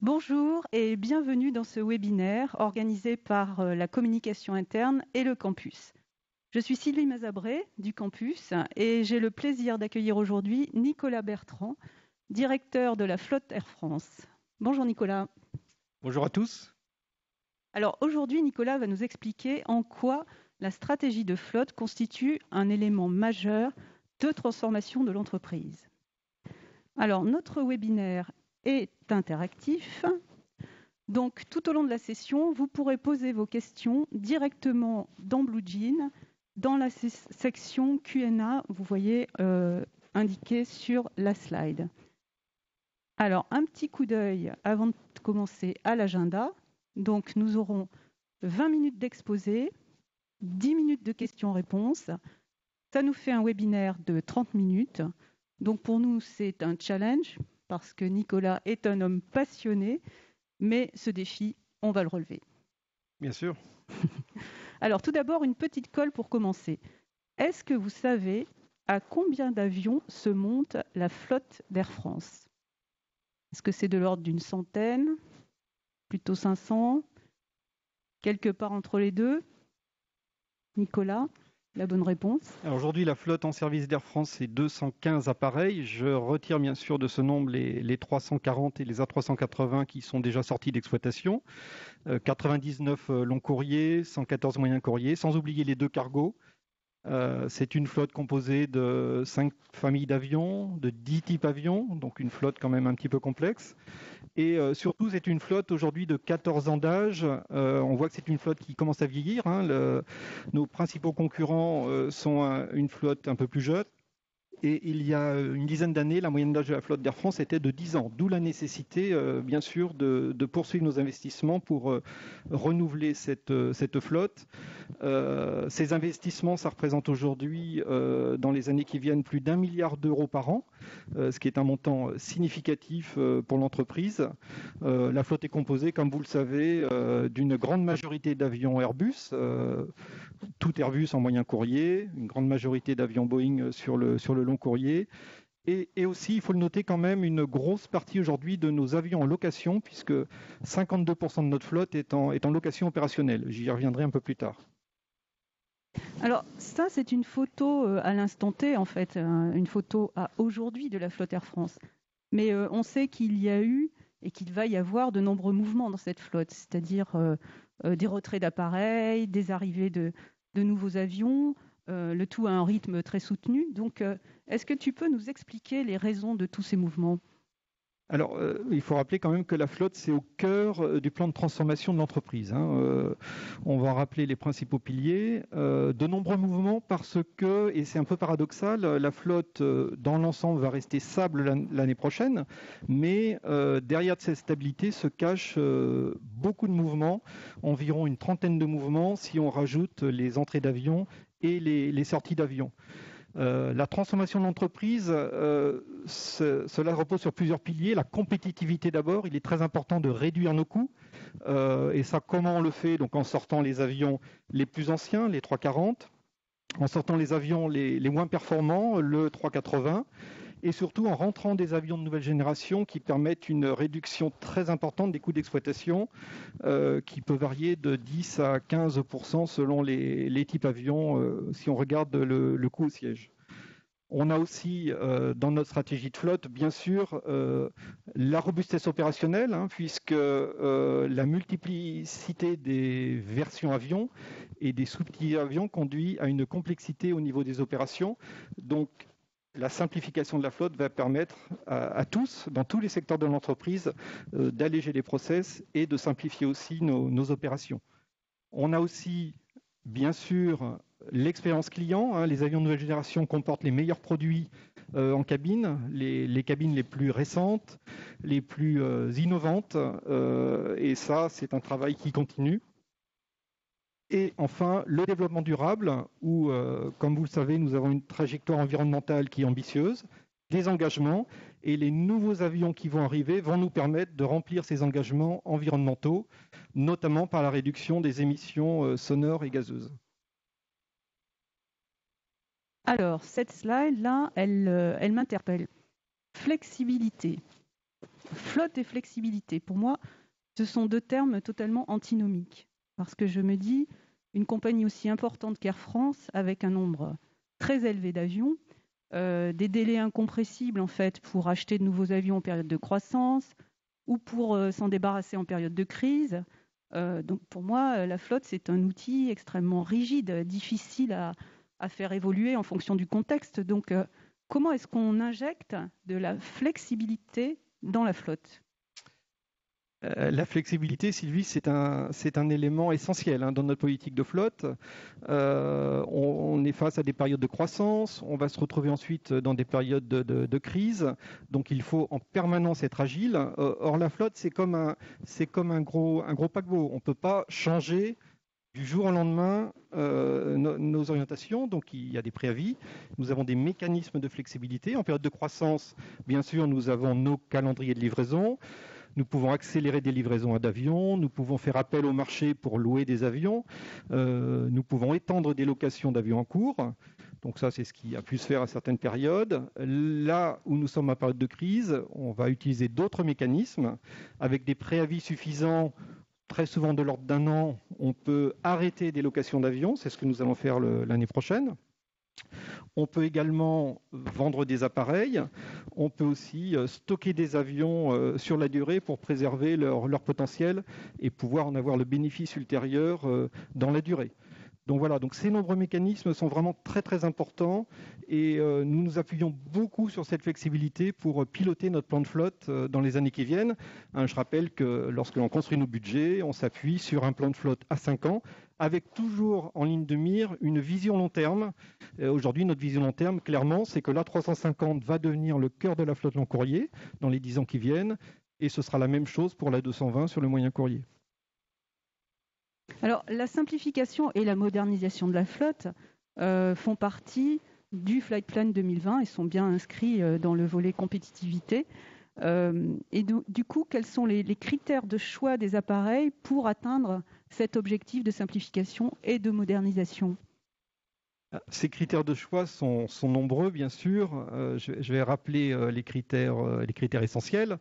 Bonjour et bienvenue dans ce webinaire organisé par euh, la communication interne et le campus. Je suis Sylvie Mazabré du campus et j'ai le plaisir d'accueillir aujourd'hui Nicolas Bertrand, directeur de la flotte Air France. Bonjour Nicolas. Bonjour à tous. Alors aujourd'hui, Nicolas va nous expliquer en quoi la stratégie de flotte constitue un élément majeur de transformation de l'entreprise. Alors notre webinaire est interactif. Donc tout au long de la session, vous pourrez poser vos questions directement dans BlueJean, dans la section Q&A, vous voyez euh, indiqué sur la slide. Alors un petit coup d'œil avant de commencer à l'agenda. Donc nous aurons 20 minutes d'exposé, 10 minutes de questions-réponses. Ça nous fait un webinaire de 30 minutes. Donc pour nous, c'est un challenge parce que Nicolas est un homme passionné, mais ce défi, on va le relever. Bien sûr. Alors tout d'abord, une petite colle pour commencer. Est-ce que vous savez à combien d'avions se monte la flotte d'Air France? Est-ce que c'est de l'ordre d'une centaine Plutôt 500 Quelque part entre les deux? Nicolas? La bonne réponse Aujourd'hui, la flotte en service d'Air France, c'est 215 appareils. Je retire bien sûr de ce nombre les, 340 et les A380 qui sont déjà sortis d'exploitation. 99 euh, longs courriers, 114 moyens courriers, sans oublier les deux cargos. Euh, c'est une flotte composée de 5 familles d'avions, de 10 types d'avions, donc une flotte quand même un petit peu complexe. Et euh, surtout, c'est une flotte aujourd'hui de 14 ans d'âge. Euh, on voit que c'est une flotte qui commence à vieillir. Hein. nos principaux concurrents sont une flotte un peu plus jeune, et il y a une dizaine d'années, la moyenne d'âge de la flotte d'Air France était de 10 ans, d'où la nécessité, euh, bien sûr, de, poursuivre nos investissements pour euh, renouveler cette, euh, flotte. ces investissements, ça représente aujourd'hui, dans les années qui viennent, plus d'un milliard d'euros par an, ce qui est un montant significatif pour l'entreprise. la flotte est composée, comme vous le savez, d'une grande majorité d'avions Airbus, tout Airbus en moyen courrier, une grande majorité d'avions Boeing sur le long courrier. Et, aussi, il faut le noter quand même, une grosse partie aujourd'hui de nos avions en location, puisque 52% de notre flotte est en, location opérationnelle. J'y reviendrai un peu plus tard. Alors ça, c'est une photo euh, à l'instant T, en fait, euh, une photo à aujourd'hui de la flotte Air France. Mais euh, on sait qu'il y a eu et qu'il va y avoir de nombreux mouvements dans cette flotte, c'est-à-dire des retraits d'appareils, des arrivées de nouveaux avions, le tout à un rythme très soutenu. Donc est-ce que tu peux nous expliquer les raisons de tous ces mouvements? Alors, euh, il faut rappeler quand même que la flotte, c'est au cœur euh, du plan de transformation de l'entreprise. Hein. Euh, on va rappeler les principaux piliers. de nombreux mouvements parce que, et c'est un peu paradoxal, la flotte, dans l'ensemble, va rester stable l'année prochaine, mais derrière cette stabilité se cachent beaucoup de mouvements, environ une trentaine de mouvements si on rajoute les entrées d'avion et les sorties d'avion. Euh, la transformation de l'entreprise, euh, cela repose sur plusieurs piliers. La compétitivité d'abord, il est très important de réduire nos coûts. Euh, et ça, comment on le fait? Donc en sortant les avions les plus anciens, les 340, en sortant les avions les, les moins performants, le 380, et surtout en rentrant des avions de nouvelle génération qui permettent une réduction très importante des coûts d'exploitation, euh, qui peut varier de 10 à 15 selon les, types avions, euh, si on regarde le, coût au siège. On a aussi euh, dans notre stratégie de flotte, bien sûr, la robustesse opérationnelle, hein, puisque la multiplicité des versions avions et des sous-petits avions conduit à une complexité au niveau des opérations. Donc, la simplification de la flotte va permettre à, tous, dans tous les secteurs de l'entreprise, euh, d'alléger les process et de simplifier aussi nos, opérations. On a aussi, bien sûr, l'expérience client. Hein. les avions de nouvelle génération comportent les meilleurs produits euh, en cabine, les, cabines les plus récentes, les plus euh, innovantes. et ça, c'est un travail qui continue. Et enfin, le développement durable, où, euh, comme vous le savez, nous avons une trajectoire environnementale qui est ambitieuse, des engagements, et les nouveaux avions qui vont arriver vont nous permettre de remplir ces engagements environnementaux, notamment par la réduction des émissions euh, sonores et gazeuses. Alors, cette slide-là, elle, elle m'interpelle. Flexibilité. Flotte et flexibilité. Pour moi, ce sont deux termes totalement antinomiques. Parce que je me dis, une compagnie aussi importante qu'Air France, avec un nombre très élevé d'avions, euh, des délais incompressibles en fait pour acheter de nouveaux avions en période de croissance ou pour euh, s'en débarrasser en période de crise. Euh, donc pour moi, la flotte, c'est un outil extrêmement rigide, difficile à, à, faire évoluer en fonction du contexte. Donc comment est-ce qu'on injecte de la flexibilité dans la flotte? Euh, la flexibilité, Sylvie, c'est un, élément essentiel hein, dans notre politique de flotte. Euh, on, est face à des périodes de croissance, on va se retrouver ensuite dans des périodes de, crise, donc il faut en permanence être agile. Euh, or, la flotte, c'est comme, un, gros, un gros paquebot. On ne peut pas changer du jour au lendemain nos orientations, donc il y a des préavis. Nous avons des mécanismes de flexibilité. En période de croissance, bien sûr, nous avons nos calendriers de livraison. Nous pouvons accélérer des livraisons d'avions, nous pouvons faire appel au marché pour louer des avions, euh, nous pouvons étendre des locations d'avions en cours. Donc ça, c'est ce qui a pu se faire à certaines périodes. Là où nous sommes à période de crise, on va utiliser d'autres mécanismes avec des préavis suffisants très souvent de l'ordre d'un an, on peut arrêter des locations d'avions, c'est ce que nous allons faire l'année prochaine. On peut également vendre des appareils. On peut aussi euh, stocker des avions euh, sur la durée pour préserver leur, potentiel et pouvoir en avoir le bénéfice ultérieur euh, dans la durée. Donc voilà, donc ces nombreux mécanismes sont vraiment très très importants et nous nous appuyons beaucoup sur cette flexibilité pour piloter notre plan de flotte dans les années qui viennent. Hein, je rappelle que lorsque l'on construit nos budgets, on s'appuie sur un plan de flotte à 5 ans avec toujours en ligne de mire une vision long terme. Euh, aujourd'hui, notre vision long terme, clairement, c'est que l'A350 va devenir le cœur de la flotte long courrier dans les 10 ans qui viennent, et ce sera la même chose pour la 220 sur le moyen courrier. Alors, la simplification et la modernisation de la flotte euh, font partie du Flight Plan 2020 et sont bien inscrits euh, dans le volet compétitivité. Et du, coup, quels sont les, critères de choix des appareils pour atteindre cet objectif de simplification et de modernisation? Ces critères de choix sont, nombreux, bien sûr. Euh, je, vais rappeler euh, les, critères, euh, les critères essentiels.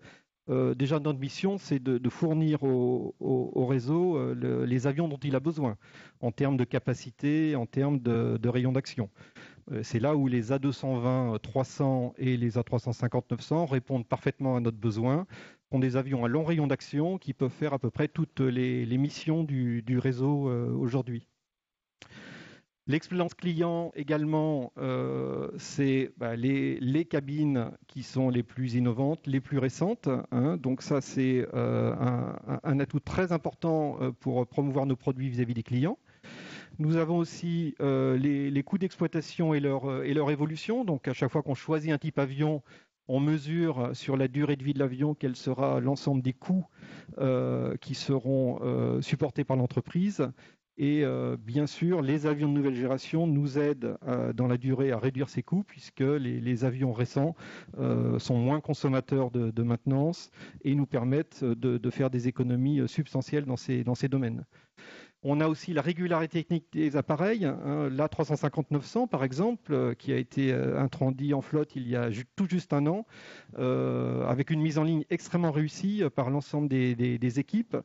déjà, notre mission, c'est de, fournir au, réseau les avions dont il a besoin, en termes de capacité, en termes de, de rayon d'action. C'est là où les A220-300 et les A350-900 répondent parfaitement à notre besoin sont des avions à long rayon d'action qui peuvent faire à peu près toutes les, missions du, réseau euh, aujourd'hui. L'expérience client également, euh, c'est bah, les, cabines qui sont les plus innovantes, les plus récentes. Hein. donc ça, c'est euh, un, atout très important pour promouvoir nos produits vis-à-vis des clients. Nous avons aussi les, les, coûts d'exploitation et leur, et leur évolution. Donc à chaque fois qu'on choisit un type avion, on mesure sur la durée de vie de l'avion quel sera l'ensemble des coûts euh, qui seront euh, supportés par l'entreprise. Et euh, bien sûr, les avions de nouvelle génération nous aident dans la durée à réduire ces coûts puisque les, avions récents sont moins consommateurs de, maintenance et nous permettent de, faire des économies substantielles dans ces domaines. On a aussi la régularité technique des appareils. Hein, L'A350-900, par exemple, euh, qui a été euh, introduit en flotte il y a tout juste un an, euh, avec une mise en ligne extrêmement réussie par l'ensemble des, équipes.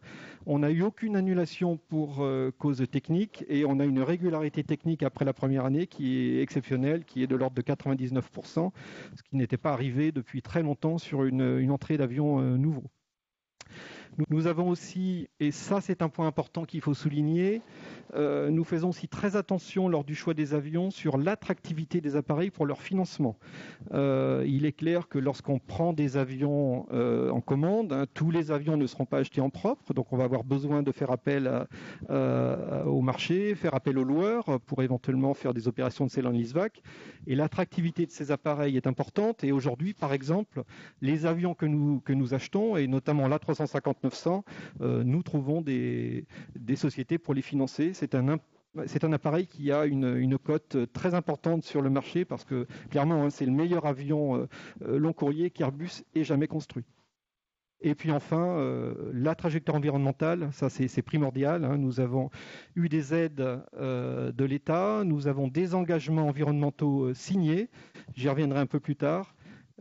On n'a eu aucune annulation pour cause technique et on a une régularité technique après la première année qui est exceptionnelle, qui est de l'ordre de 99%, ce qui n'était pas arrivé depuis très longtemps sur une entrée d'avion nouveau. Nous avons aussi, et ça c'est un point important qu'il faut souligner, euh, nous faisons aussi très attention lors du choix des avions sur l'attractivité des appareils pour leur financement. Euh, il est clair que lorsqu'on prend des avions euh, en commande, hein, tous les avions ne seront pas achetés en propre, donc on va avoir besoin de faire appel au marché, faire appel aux loueurs pour éventuellement faire des opérations de sell en leaseback. Et l'attractivité de ces appareils est importante. Et aujourd'hui, par exemple, les avions que nous, que nous achetons, et notamment l'A350-900, nous trouvons des, sociétés pour les financer c'est un appareil qui a une, cote très importante sur le marché parce que clairement, hein, c'est le meilleur avion euh, euh, long courrier qu'Airbus ait jamais construit. Et puis enfin, euh, la trajectoire environnementale, ça c'est primordial. Hein. Nous avons eu des aides euh, de l'État, nous avons des engagements environnementaux euh, signés. J'y reviendrai un peu plus tard.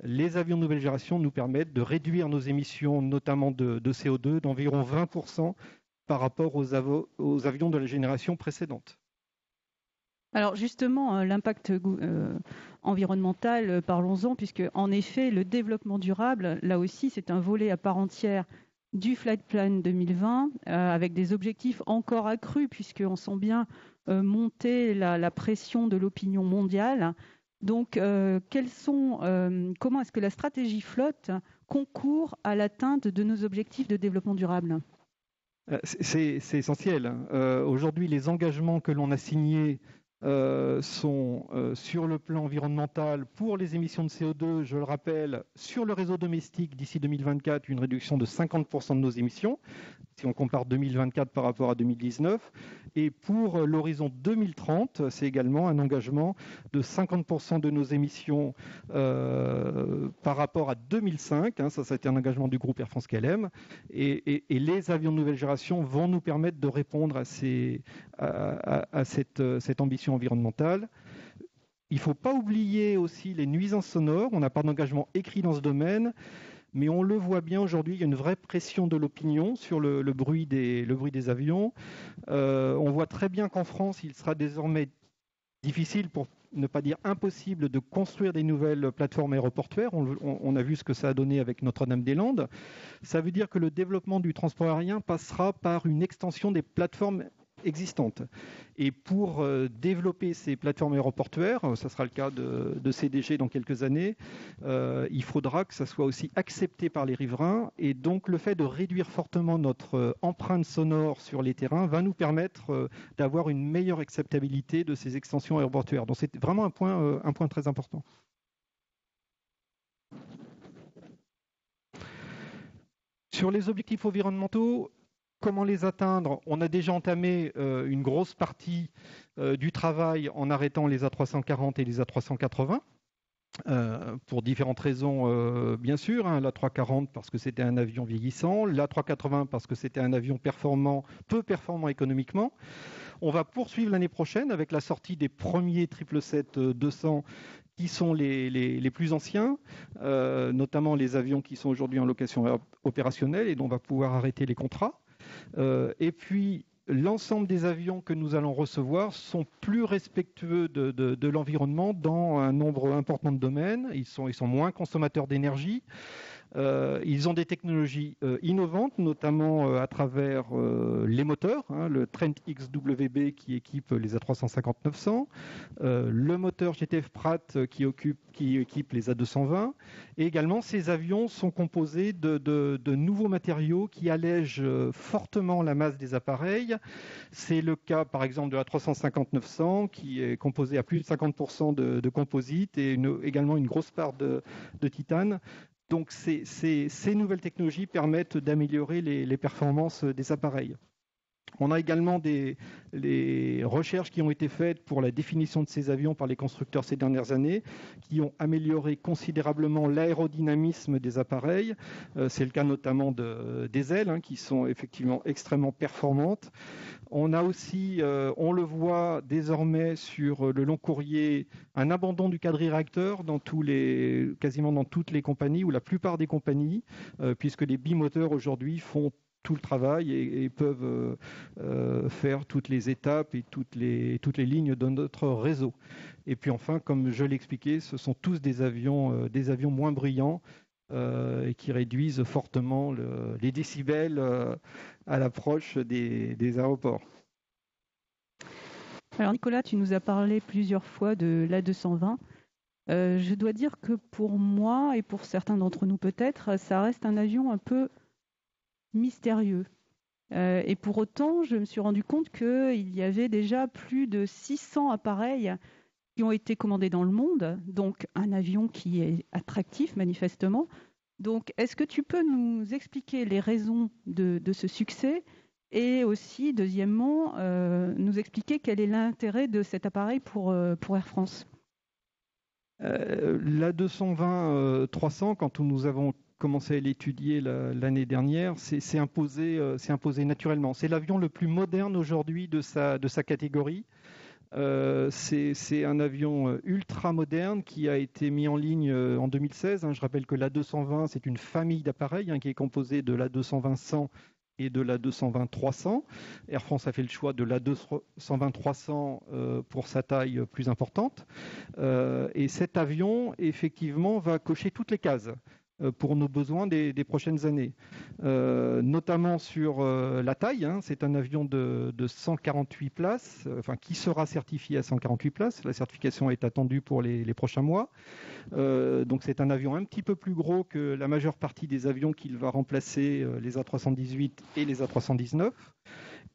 Les avions de nouvelle génération nous permettent de réduire nos émissions, notamment de, CO2, d'environ 20% par rapport aux, avions de la génération précédente. Alors justement, l'impact environnemental, euh, parlons-en, puisque en effet, le développement durable, là aussi, c'est un volet à part entière du Flight Plan 2020, euh, avec des objectifs encore accrus, puisqu'on sent bien euh, monter la, pression de l'opinion mondiale. Donc, quels sont, comment est-ce que la stratégie flotte concourt à l'atteinte de nos objectifs de développement durable? C'est essentiel. Aujourd'hui, les engagements que l'on a signés euh, sont euh, sur le plan environnemental pour les émissions de CO2, je le rappelle, sur le réseau domestique d'ici 2024, une réduction de 50% de nos émissions, si on compare 2024 par rapport à 2019. Et pour l'horizon 2030, c'est également un engagement de 50% de nos émissions euh, par rapport à 2005. Hein, ça, ça a été un engagement du groupe Air France KLM. Et, les avions de nouvelle génération vont nous permettre de répondre à, cette, cette ambition environnementale. Il ne faut pas oublier aussi les nuisances sonores. On n'a pas d'engagement écrit dans ce domaine mais on le voit bien aujourd'hui, il y a une vraie pression de l'opinion sur le, bruit, des, avions. Euh, on voit très bien qu'en France, il sera désormais difficile, pour ne pas dire impossible, de construire des nouvelles plateformes aéroportuaires. On, a vu ce que ça a donné avec Notre-Dame-des-Landes. Ça veut dire que le développement du transport aérien passera par une extension des plateformes existantes. Et pour euh, développer ces plateformes aéroportuaires, euh, ça sera le cas de, CDG dans quelques années, euh, il faudra que ça soit aussi accepté par les riverains. Et donc le fait de réduire fortement notre empreinte sonore sur les terrains va nous permettre d'avoir une meilleure acceptabilité de ces extensions aéroportuaires. Donc c'est vraiment un point, un point très important. Sur les objectifs environnementaux, Comment les atteindre On a déjà entamé euh, une grosse partie euh, du travail en arrêtant les A340 et les A380. Euh, pour différentes raisons, bien sûr. Hein. L'A340 parce que c'était un avion vieillissant, l'A380 parce que c'était un avion performant, peu performant économiquement. On va poursuivre l'année prochaine avec la sortie des premiers 777-200 qui sont les, les, plus anciens, notamment les avions qui sont aujourd'hui en location opérationnelle et dont on va pouvoir arrêter les contrats. Euh, et puis, l'ensemble des avions que nous allons recevoir sont plus respectueux de, l'environnement dans un nombre important de domaines. Ils sont, ils sont moins consommateurs d'énergie. Euh, ils ont des technologies euh, innovantes, notamment euh, à travers les moteurs, hein, le Trent XWB qui équipe les A350-900, le moteur GTF Pratt qui, équipe les A220, et également ces avions sont composés de, nouveaux matériaux qui allègent fortement la masse des appareils. C'est le cas par exemple de la 350-900 qui est composé à plus de 50% de, de composite et également une grosse part de titane. Donc ces, nouvelles technologies permettent d'améliorer les, performances des appareils. On a également des recherches qui ont été faites pour la définition de ces avions par les constructeurs ces dernières années, qui ont amélioré considérablement l'aérodynamisme des appareils. Euh, c'est le cas notamment des ailes, hein, qui sont effectivement extrêmement performantes. On a aussi, euh, on le voit désormais sur le long courrier, un abandon du quadri-réacteur dans tous les, quasiment dans toutes les compagnies ou la plupart des compagnies, euh, puisque les bimoteurs aujourd'hui font tout le travail et, peuvent euh, faire toutes les étapes et toutes les, toutes les lignes de notre réseau. Et puis enfin, comme je l'expliquais, ce sont tous des avions, des avions moins brillants et qui réduisent fortement les décibels à l'approche des, aéroports. Alors Nicolas, tu nous as parlé plusieurs fois de l'A220. Euh, je dois dire que pour moi et pour certains d'entre nous peut-être, ça reste un avion un peu mystérieux. Euh, et pour autant, je me suis rendu compte qu'il y avait déjà plus de 600 appareils qui ont été commandés dans le monde, donc un avion qui est attractif manifestement, donc, est-ce que tu peux nous expliquer les raisons de, ce succès et aussi, deuxièmement, euh, nous expliquer quel est l'intérêt de cet appareil pour, euh, Air France? La 220-300, quand nous avons commencé à l'étudier l'année dernière, c'est imposé, imposé naturellement. C'est l'avion le plus moderne aujourd'hui de sa, de sa catégorie. Euh, c'est un avion euh, ultra moderne qui a été mis en ligne euh, en 2016. Hein. Je rappelle que l'A220, c'est une famille d'appareils hein, qui est composée de l'A220-100 et de l'A220-300. Air France a fait le choix de l'A220-300 pour sa taille plus importante. et cet avion, effectivement, va cocher toutes les cases. Euh, pour nos besoins des, prochaines années, euh, notamment sur euh, la taille. Hein. c'est un avion de, 148 places, enfin qui sera certifié à 148 places. La certification est attendue pour les, prochains mois. donc c'est un avion un petit peu plus gros que la majeure partie des avions qu'il va remplacer, les A318 et les A319.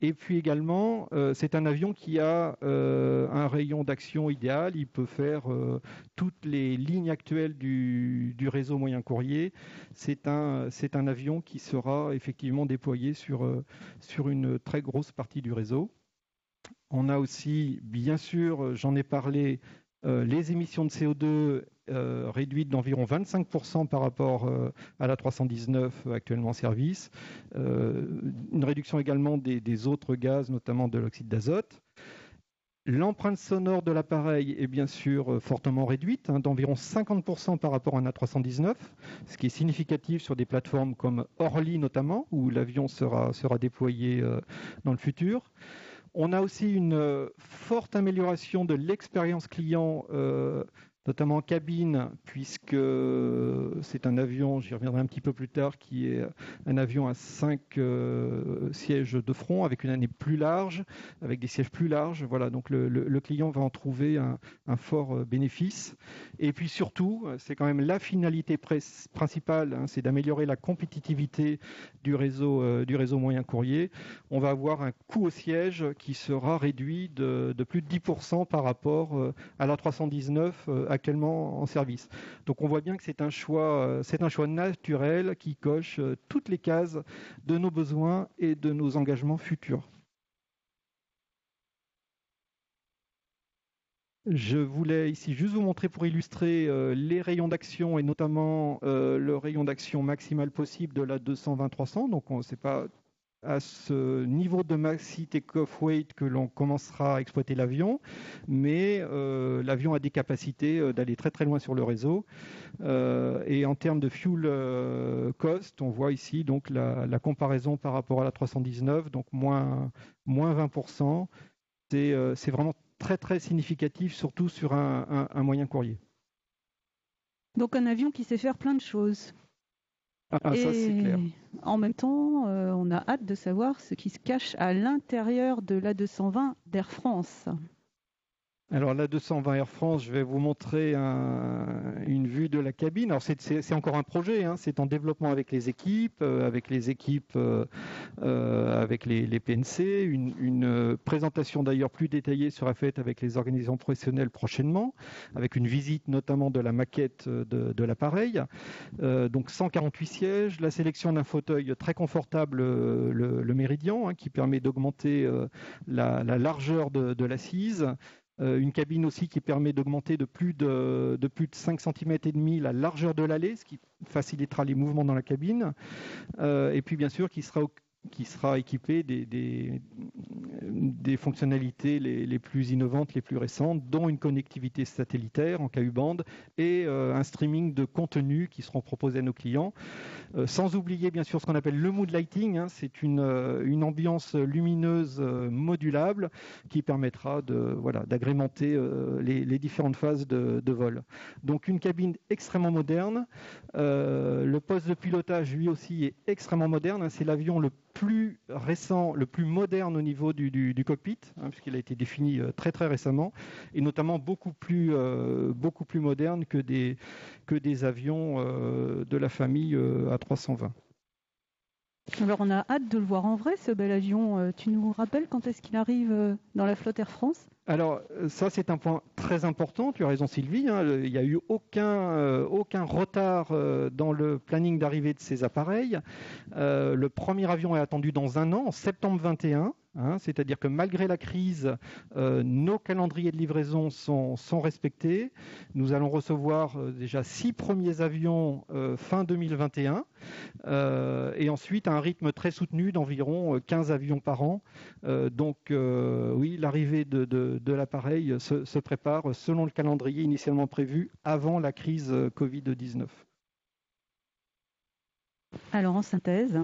Et puis également, euh, c'est un avion qui a euh, un rayon d'action idéal. Il peut faire euh, toutes les lignes actuelles du, réseau moyen courrier. C'est un, un avion qui sera effectivement déployé sur, sur une très grosse partie du réseau. On a aussi, bien sûr, j'en ai parlé, les émissions de CO2 euh, réduite d'environ 25% par rapport euh, à la 319 actuellement en service. Euh, une réduction également des, autres gaz, notamment de l'oxyde d'azote. L'empreinte sonore de l'appareil est bien sûr fortement réduite, hein, d'environ 50% par rapport à un A319, ce qui est significatif sur des plateformes comme Orly notamment, où l'avion sera, sera déployé dans le futur. On a aussi une forte amélioration de l'expérience client notamment en cabine, puisque c'est un avion, j'y reviendrai un petit peu plus tard, qui est un avion à 5 euh, sièges de front, avec une année plus large, avec des sièges plus larges. Voilà, donc le, client va en trouver un, fort euh, bénéfice. Et puis surtout, c'est quand même la finalité principale, hein, c'est d'améliorer la compétitivité du réseau, euh, du réseau moyen courrier. On va avoir un coût au siège qui sera réduit de plus de 10% par rapport à la 319 actuellement en service. Donc on voit bien que c'est un choix, euh, c'est un choix naturel qui coche euh, toutes les cases de nos besoins et de nos engagements futurs. Je voulais ici juste vous montrer pour illustrer euh, les rayons d'action et notamment le rayon d'action maximal possible de la 220-300. Donc c'est pas à ce niveau de maxi take-off weight que l'on commencera à exploiter l'avion, mais euh, l'avion a des capacités euh, d'aller très très loin sur le réseau. Euh, et en termes de fuel cost, on voit ici donc la, comparaison par rapport à la 319, donc moins, moins 20%. C'est vraiment très très significatif, surtout sur un moyen courrier. Donc un avion qui sait faire plein de choses. Ah, et en même temps, euh, on a hâte de savoir ce qui se cache à l'intérieur de l'A220 d'Air France. Alors la 220 Air France, je vais vous montrer une vue de la cabine. Alors c'est encore un projet, hein. c'est en développement avec les équipes, euh, avec les équipes, euh, euh, avec les, PNC. Une, présentation d'ailleurs plus détaillée sera faite avec les organisations professionnelles prochainement, avec une visite notamment de la maquette de, l'appareil. donc 148 sièges, la sélection d'un fauteuil très confortable, le, Méridien, hein, qui permet d'augmenter la, largeur de l'assise. Euh, une cabine aussi qui permet d'augmenter de plus de, de, plus de 5 cm et demi la largeur de l'allée, ce qui facilitera les mouvements dans la cabine. Euh, et puis bien sûr qui sera qui sera équipé des, des, fonctionnalités les, plus innovantes, les plus récentes, dont une connectivité satellitaire en KU-band et euh, un streaming de contenu qui seront proposés à nos clients. Euh, sans oublier bien sûr ce qu'on appelle le mood lighting, hein. c'est une, euh, une, ambiance lumineuse modulable qui permettra de, voilà, d'agrémenter les, les, différentes phases de, de, vol. Donc une cabine extrêmement moderne. le poste de pilotage lui aussi est extrêmement moderne. Hein. c'est l'avion le plus récent, le plus moderne au niveau du, cockpit, hein, puisqu'il a été défini euh, très très récemment, et notamment beaucoup plus, euh, beaucoup plus moderne que des, que des avions euh, de la famille A320. Alors on a hâte de le voir en vrai, ce bel avion. Tu nous rappelles quand est-ce qu'il arrive dans la flotte Air France? Alors ça c'est un point très important, tu as raison Sylvie, hein. il n'y a eu aucun, euh, aucun retard euh, dans le planning d'arrivée de ces appareils. Euh, le premier avion est attendu dans un an, en septembre 21, Hein. C'est-à-dire que malgré la crise, euh, nos calendriers de livraison sont, respectés. Nous allons recevoir euh, déjà six premiers avions fin 2021 et ensuite un rythme très soutenu d'environ 15 avions par an. donc oui, l'arrivée de, l'appareil se prépare selon le calendrier initialement prévu avant la crise Covid-19. Alors en synthèse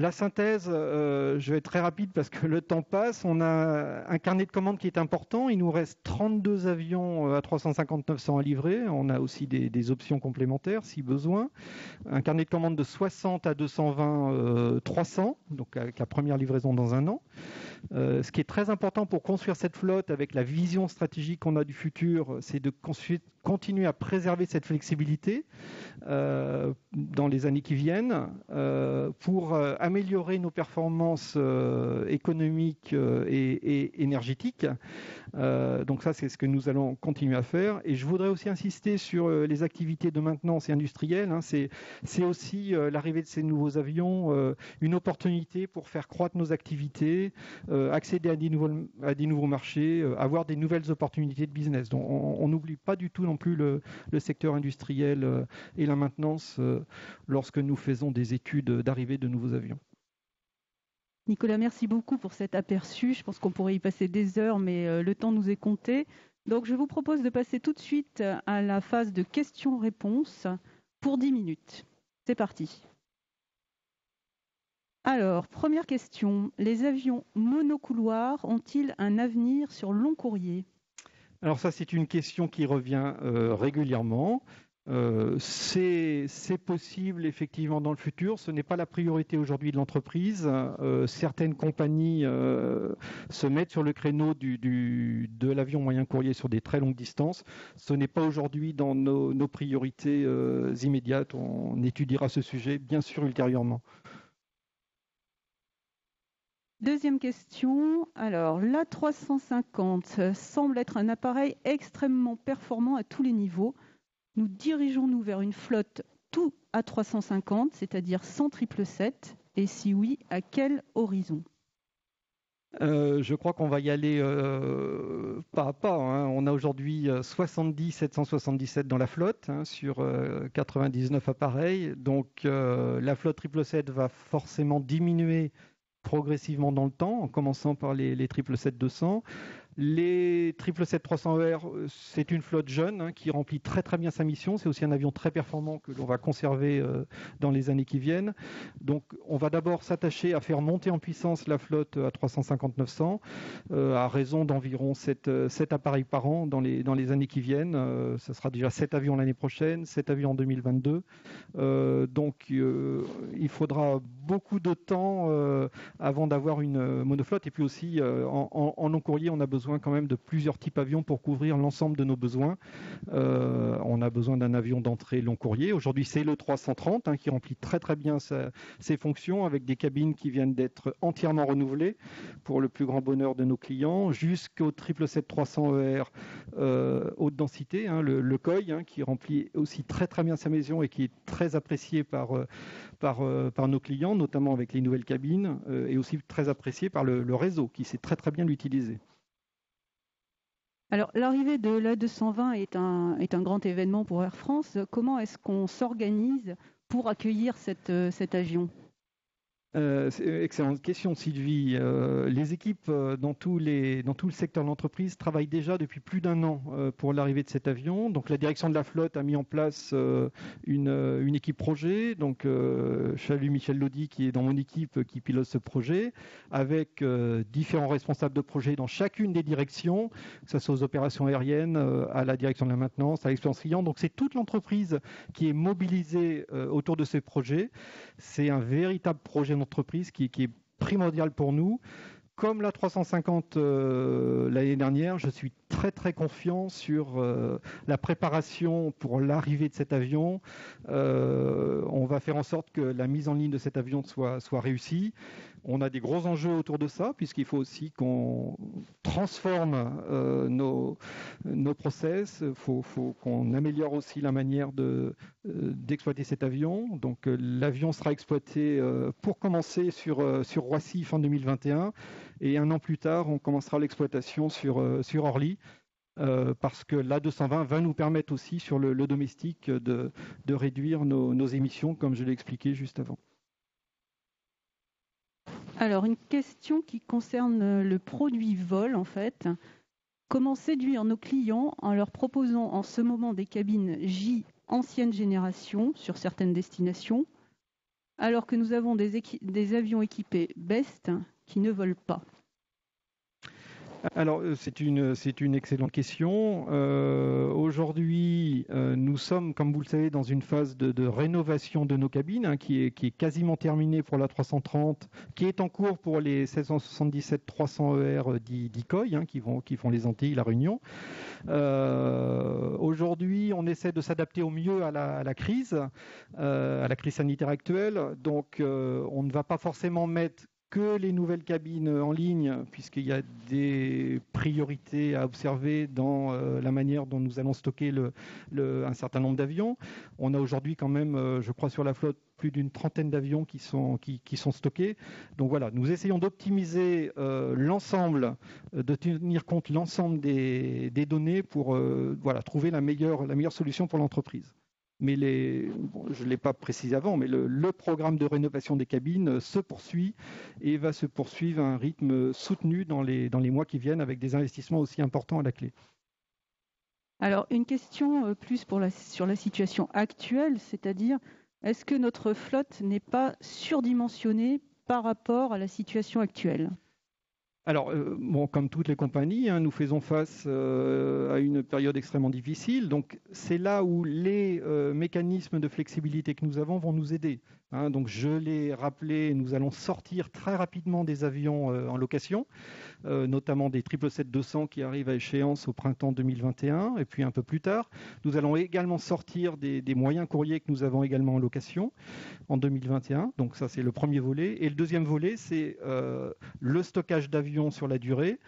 la synthèse, euh, je vais être très rapide parce que le temps passe. On a un carnet de commandes qui est important. Il nous reste 32 avions euh, à 350-900 à livrer. On a aussi des, options complémentaires si besoin. Un carnet de commandes de 60 à 220, 300, euh, donc avec la première livraison dans un an. Ce qui est très important pour construire cette flotte avec la vision stratégique qu'on a du futur, c'est de continuer à préserver cette flexibilité dans les années qui viennent pour améliorer nos performances euh, économiques euh, et, énergétiques. Euh, donc ça, c'est ce que nous allons continuer à faire. Et je voudrais aussi insister sur les activités de maintenance et industrielles. Hein. C'est aussi l'arrivée de ces nouveaux avions, une opportunité pour faire croître nos activités, accéder à des, nouveaux, à des nouveaux marchés, avoir des nouvelles opportunités de business. Donc on n'oublie pas du tout non plus le, le secteur industriel et la maintenance lorsque nous faisons des études d'arrivée de nouveaux avions. Nicolas, merci beaucoup pour cet aperçu. Je pense qu'on pourrait y passer des heures, mais euh, le temps nous est compté. Donc je vous propose de passer tout de suite à la phase de questions-réponses pour 10 minutes. C'est parti. Alors, première question. Les avions monocouloirs ont-ils un avenir sur long courrier? Alors ça, c'est une question qui revient euh, régulièrement. Euh, c'est possible effectivement dans le futur. Ce n'est pas la priorité aujourd'hui de l'entreprise. Euh, certaines compagnies se mettent sur le créneau de l'avion moyen courrier sur des très longues distances. Ce n'est pas aujourd'hui dans nos priorités immédiates. On étudiera ce sujet bien sûr ultérieurement. Deuxième question. Alors, l'A350 semble être un appareil extrêmement performant à tous les niveaux. Nous dirigeons-nous vers une flotte tout à 350, c'est-à-dire sans triple 7 Et si oui, à quel horizon? Euh, je crois qu'on va y aller euh, pas à pas. Hein. On a aujourd'hui 70 777 dans la flotte hein, sur 99 euh, appareils. Donc la flotte triple 7 va forcément diminuer progressivement dans le temps, en commençant par les, les 777-200. Les 777-300ER, euh, c'est une flotte jeune hein, qui remplit très très bien sa mission. C'est aussi un avion très performant que l'on va conserver euh, dans les années qui viennent. Donc on va d'abord s'attacher à faire monter en puissance la flotte à 350-900 euh, à raison d'environ 7, appareils par an dans les, dans les années qui viennent. ce sera déjà 7 avions l'année prochaine, 7 avions en 2022. donc il faudra beaucoup de temps avant d'avoir une monoflotte. Et puis aussi en long courrier, on a besoin quand même de plusieurs types d'avions pour couvrir l'ensemble de nos besoins. Euh, on a besoin d'un avion d'entrée long courrier. Aujourd'hui, c'est le 330 hein, qui remplit très très bien ses fonctions avec des cabines qui viennent d'être entièrement renouvelées pour le plus grand bonheur de nos clients, jusqu'au 777-300 ER euh, haute densité, hein, le, COI, hein, qui remplit aussi très très bien sa maison et qui est très apprécié par, euh, nos clients, notamment avec les nouvelles cabines, et aussi très apprécié par le, le réseau qui sait très très bien l'utiliser. Alors, l'arrivée de l'A220 est un, est un grand événement pour Air France. Comment est-ce qu'on s'organise pour accueillir euh, cet avion? Euh, excellente question, Sylvie. Euh, les équipes euh, dans, tous les, tout le secteur de l'entreprise travaillent déjà depuis plus d'un an pour l'arrivée de cet avion. Donc, la direction de la flotte a mis en place une, équipe projet. Donc, Chalut Michel Lodi, qui est dans mon équipe, qui pilote ce projet, avec différents responsables de projet dans chacune des directions, que ce soit aux opérations aériennes, à la direction de la maintenance, à l'expérience client. Donc, c'est toute l'entreprise qui est mobilisée autour de ces projets. C'est un véritable projet entreprise qui, est primordial pour nous. Comme la 350 euh, l'année dernière, je suis très très confiants sur euh, la préparation pour l'arrivée de cet avion. Euh, on va faire en sorte que la mise en ligne de cet avion soit, réussie. On a des gros enjeux autour de ça, puisqu'il faut aussi qu'on transforme nos process, il faut, qu'on améliore aussi la manière de, d'exploiter cet avion. Donc l'avion sera exploité pour commencer sur, sur Roissy fin 2021, et un an plus tard, on commencera l'exploitation sur, Orly. Euh, parce que l'A220 va nous permettre aussi sur le, domestique de, réduire nos, émissions, comme je l'ai expliqué juste avant. Alors, une question qui concerne le produit vol, en fait. Comment séduire nos clients en leur proposant en ce moment des cabines J ancienne génération sur certaines destinations, alors que nous avons des avions équipés BEST qui ne volent pas alors, euh, c'est une, c'est une excellente question. Euh, aujourd'hui, euh, nous sommes, comme vous le savez, dans une phase de, rénovation de nos cabines hein, qui, est, quasiment terminée pour la 330, qui est en cours pour les 1677-300 ER d'ICOI, qui, vont, qui font les Antilles, la Réunion. aujourd'hui, on essaie de s'adapter au mieux à la crise, à la crise sanitaire actuelle. Donc, on ne va pas forcément mettre que les nouvelles cabines en ligne, puisqu'il y a des priorités à observer dans euh, la manière dont nous allons stocker un certain nombre d'avions. On a aujourd'hui quand même, euh, je crois, sur la flotte, plus d'une trentaine d'avions qui sont, stockés. Donc voilà, nous essayons d'optimiser euh, l'ensemble, de tenir compte l'ensemble des, données pour voilà, trouver la meilleure solution pour l'entreprise mais je ne l'ai pas précisé avant, mais le, programme de rénovation des cabines se poursuit et va se poursuivre à un rythme soutenu dans les, mois qui viennent avec des investissements aussi importants à la clé. Alors, une question euh, plus sur la situation actuelle, c'est-à-dire, est-ce que notre flotte n'est pas surdimensionnée par rapport à la situation actuelle? Alors, euh, comme toutes les compagnies, hein, nous faisons face euh, à une période extrêmement difficile. Donc, c'est là où les euh, mécanismes de flexibilité que nous avons vont nous aider. Hein. donc, je l'ai rappelé, nous allons sortir très rapidement des avions en location, notamment des 777-200 qui arrivent à échéance au printemps 2021 et puis un peu plus tard. Nous allons également sortir des, moyens courriers que nous avons également en location en 2021. Donc, ça, c'est le premier volet. Et le deuxième volet, c'est le stockage d'avions sur la durée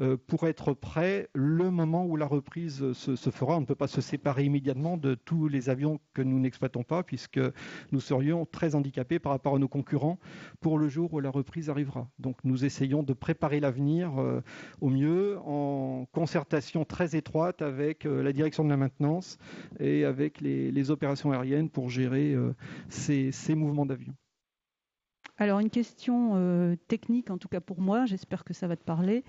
euh, pour être prêt le moment où la reprise se, fera. On ne peut pas se séparer immédiatement de tous les avions que nous n'exploitons pas puisque nous serions très handicapés par rapport à nos concurrents pour le jour où la reprise arrivera. Donc nous essayons de préparer l'avenir euh, au mieux en concertation très étroite avec euh, la direction de la maintenance et avec les, opérations aériennes pour gérer ces mouvements d'avions. Alors une question euh, technique, en tout cas pour moi, j'espère que ça va te parler.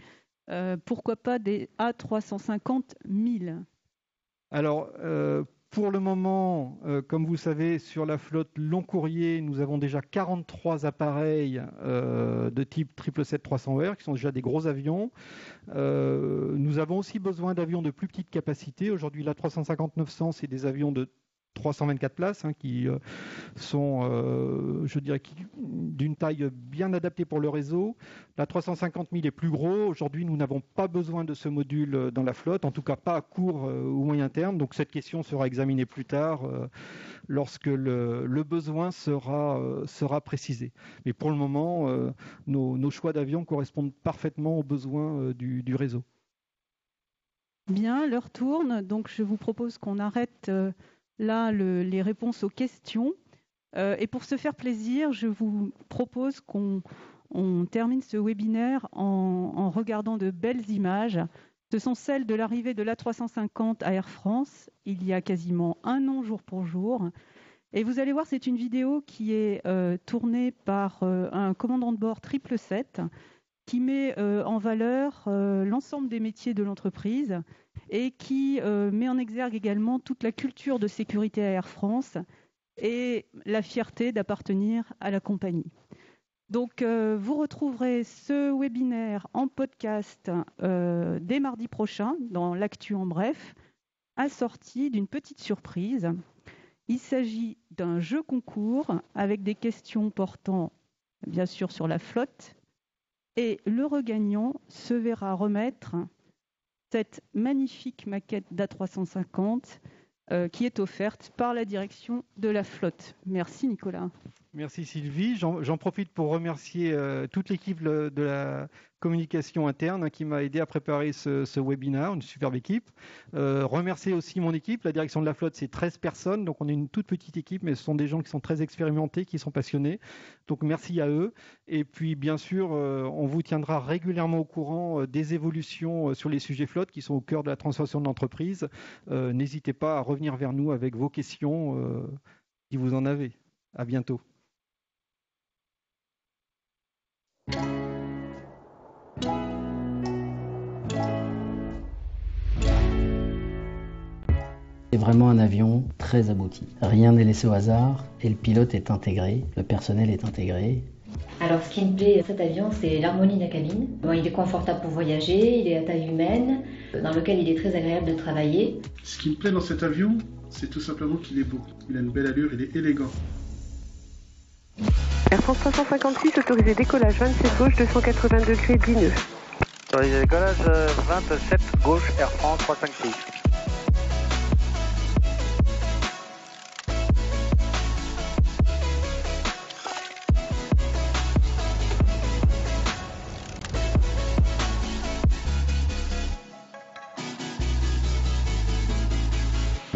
Euh, pourquoi pas des A350 1000 Alors euh, pour le moment, comme vous savez, sur la flotte long courrier, nous avons déjà 43 appareils de type 777-300R qui sont déjà des gros avions. nous avons aussi besoin d'avions de plus petite capacité. Aujourd'hui, la 350-900, c'est des avions de 324 places hein, qui euh, sont, euh, je dirais, d'une taille bien adaptée pour le réseau. La 350 000 est plus gros. Aujourd'hui, nous n'avons pas besoin de ce module dans la flotte, en tout cas pas à court euh, ou moyen terme. Donc cette question sera examinée plus tard lorsque le, besoin sera, sera précisé. Mais pour le moment, nos, choix d'avion correspondent parfaitement aux besoins du, du réseau. Bien, l'heure tourne, donc je vous propose qu'on arrête là les réponses aux questions. Euh, et pour se faire plaisir, je vous propose qu'on termine ce webinaire en, regardant de belles images. Ce sont celles de l'arrivée de l'A350 à Air France, il y a quasiment un an jour pour jour. Et vous allez voir, c'est une vidéo qui est euh, tournée par euh, un commandant de bord 777 qui met en valeur l'ensemble des métiers de l'entreprise et qui euh, met en exergue également toute la culture de sécurité à Air France et la fierté d'appartenir à la compagnie. Donc, euh, vous retrouverez ce webinaire en podcast euh, dès mardi prochain dans l'actu en bref, assorti d'une petite surprise. Il s'agit d'un jeu concours avec des questions portant bien sûr sur la flotte et le regagnant se verra remettre cette magnifique maquette d'A350 euh, qui est offerte par la direction de la flotte. Merci Nicolas. Merci Sylvie. J'en profite pour remercier euh, toute l'équipe de la communication interne hein, qui m'a aidé à préparer ce, webinaire, une superbe équipe. Euh, remercier aussi mon équipe. La direction de la flotte, c'est 13 personnes, donc on est une toute petite équipe, mais ce sont des gens qui sont très expérimentés, qui sont passionnés. Donc merci à eux. Et puis bien sûr, euh, on vous tiendra régulièrement au courant des évolutions sur les sujets flotte qui sont au cœur de la transformation de l'entreprise. N'hésitez pas à revenir vers nous avec vos questions si vous en avez. À bientôt. C'est vraiment un avion très abouti. Rien n'est laissé au hasard et le pilote est intégré, le personnel est intégré. Alors ce qui me plaît à cet avion, c'est l'harmonie de la cabine. il est confortable pour voyager, il est à taille humaine, dans lequel il est très agréable de travailler. Ce qui me plaît dans cet avion, c'est tout simplement qu'il est beau. Il a une belle allure, il est élégant. Air France 356, autorisé décollage 27 gauche, 280 degrés, 10 nœuds. Autorisé décollage 27 gauche, Air France 356.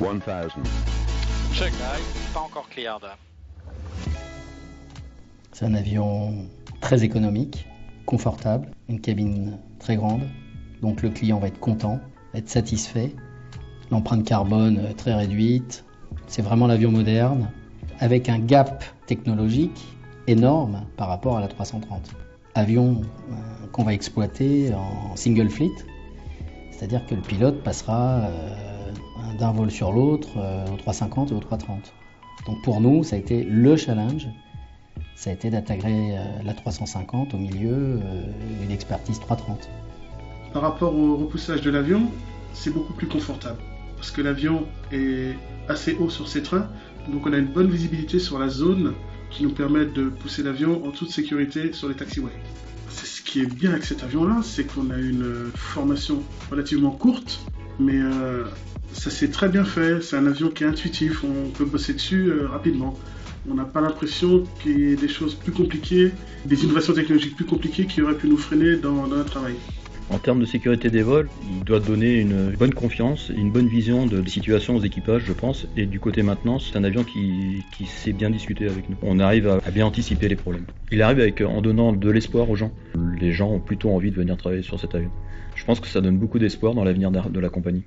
One thousand. Check pas encore cleared. C'est un avion très économique, confortable, une cabine très grande, donc le client va être content, être satisfait. L'empreinte carbone très réduite, c'est vraiment l'avion moderne, avec un gap technologique énorme par rapport à la 330. Avion euh, qu'on va exploiter en single fleet, c'est-à-dire que le pilote passera euh, d'un vol sur l'autre euh, au 350 et au 330. Donc pour nous, ça a été le challenge ça a été d'intégrer euh, la 350 au milieu, euh, une expertise 330. Par rapport au repoussage de l'avion, c'est beaucoup plus confortable parce que l'avion est assez haut sur ses trains, donc on a une bonne visibilité sur la zone qui nous permet de pousser l'avion en toute sécurité sur les taxiways. C'est ce qui est bien avec cet avion-là, c'est qu'on a une formation relativement courte, mais euh, ça s'est très bien fait. C'est un avion qui est intuitif, on peut bosser dessus rapidement on n'a pas l'impression qu'il y ait des choses plus compliquées, des innovations technologiques plus compliquées qui auraient pu nous freiner dans, notre travail. En termes de sécurité des vols, il doit donner une bonne confiance, une bonne vision de la situation aux équipages, je pense. Et du côté maintenance, c'est un avion qui, qui sait bien discuter avec nous. On arrive à, bien anticiper les problèmes. Il arrive en donnant de l'espoir aux gens. Les gens ont plutôt envie de venir travailler sur cet avion. Je pense que ça donne beaucoup d'espoir dans l'avenir de la compagnie.